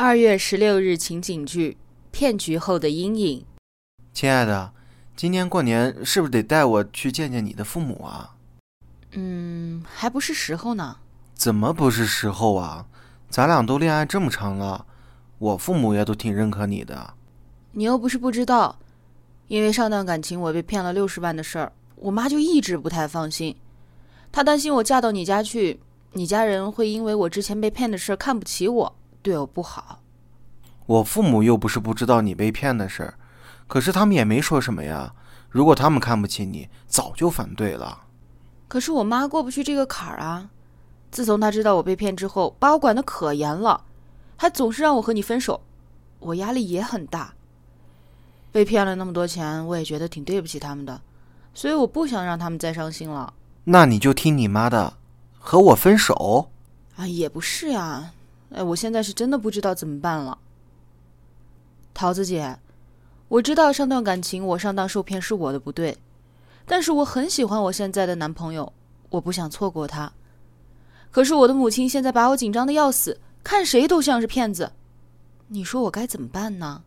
二月十六日情景剧《骗局后的阴影》。亲爱的，今年过年是不是得带我去见见你的父母啊？嗯，还不是时候呢。怎么不是时候啊？咱俩都恋爱这么长了，我父母也都挺认可你的。你又不是不知道，因为上段感情我被骗了六十万的事儿，我妈就一直不太放心。她担心我嫁到你家去，你家人会因为我之前被骗的事看不起我。对我不好，我父母又不是不知道你被骗的事儿，可是他们也没说什么呀。如果他们看不起你，早就反对了。可是我妈过不去这个坎儿啊！自从她知道我被骗之后，把我管得可严了，还总是让我和你分手，我压力也很大。被骗了那么多钱，我也觉得挺对不起他们的，所以我不想让他们再伤心了。那你就听你妈的，和我分手？啊，也不是呀。哎，我现在是真的不知道怎么办了，桃子姐，我知道上段感情我上当受骗是我的不对，但是我很喜欢我现在的男朋友，我不想错过他。可是我的母亲现在把我紧张的要死，看谁都像是骗子，你说我该怎么办呢？